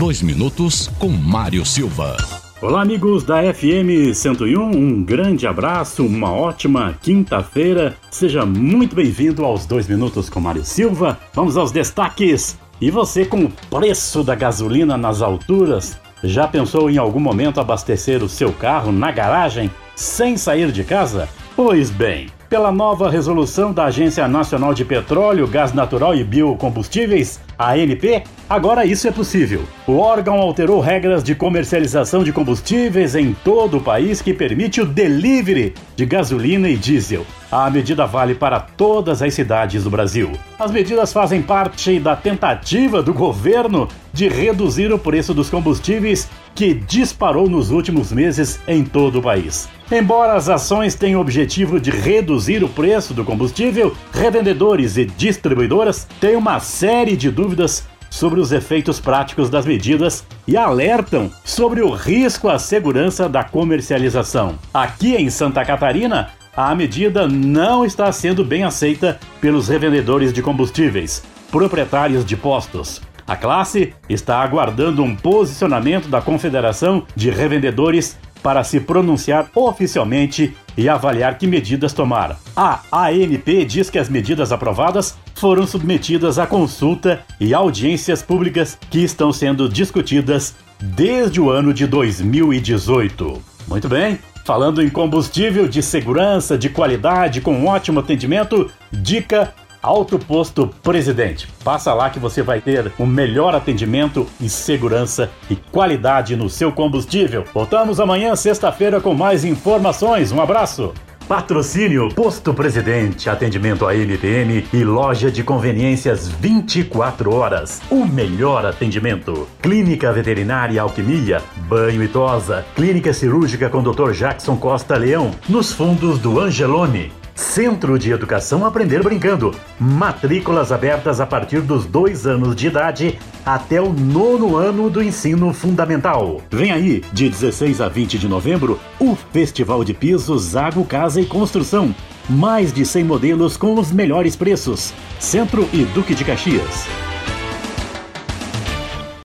Dois minutos com Mário Silva. Olá, amigos da FM 101, um grande abraço, uma ótima quinta-feira. Seja muito bem-vindo aos Dois Minutos com Mário Silva. Vamos aos destaques. E você, com o preço da gasolina nas alturas, já pensou em algum momento abastecer o seu carro na garagem sem sair de casa? Pois bem, pela nova resolução da Agência Nacional de Petróleo, Gás Natural e Biocombustíveis, ANP, agora isso é possível. O órgão alterou regras de comercialização de combustíveis em todo o país que permite o delivery de gasolina e diesel. A medida vale para todas as cidades do Brasil. As medidas fazem parte da tentativa do governo de reduzir o preço dos combustíveis que disparou nos últimos meses em todo o país. Embora as ações tenham o objetivo de reduzir o preço do combustível, revendedores e distribuidoras têm uma série de dúvidas sobre os efeitos práticos das medidas e alertam sobre o risco à segurança da comercialização. Aqui em Santa Catarina, a medida não está sendo bem aceita pelos revendedores de combustíveis, proprietários de postos. A classe está aguardando um posicionamento da Confederação de Revendedores para se pronunciar oficialmente e avaliar que medidas tomar. A ANP diz que as medidas aprovadas foram submetidas à consulta e audiências públicas que estão sendo discutidas desde o ano de 2018. Muito bem, Falando em combustível de segurança, de qualidade, com ótimo atendimento, dica Alto Posto Presidente. Passa lá que você vai ter o melhor atendimento e segurança e qualidade no seu combustível. Voltamos amanhã, sexta-feira, com mais informações. Um abraço! Patrocínio Posto Presidente, atendimento a MPM e loja de conveniências 24 horas. O melhor atendimento. Clínica Veterinária Alquimia, banho e tosa. Clínica Cirúrgica com Dr. Jackson Costa Leão, nos fundos do Angelone. Centro de Educação Aprender Brincando. Matrículas abertas a partir dos dois anos de idade até o nono ano do ensino fundamental. Vem aí, de 16 a 20 de novembro, o Festival de Pisos, Água, Casa e Construção. Mais de 100 modelos com os melhores preços. Centro e Duque de Caxias.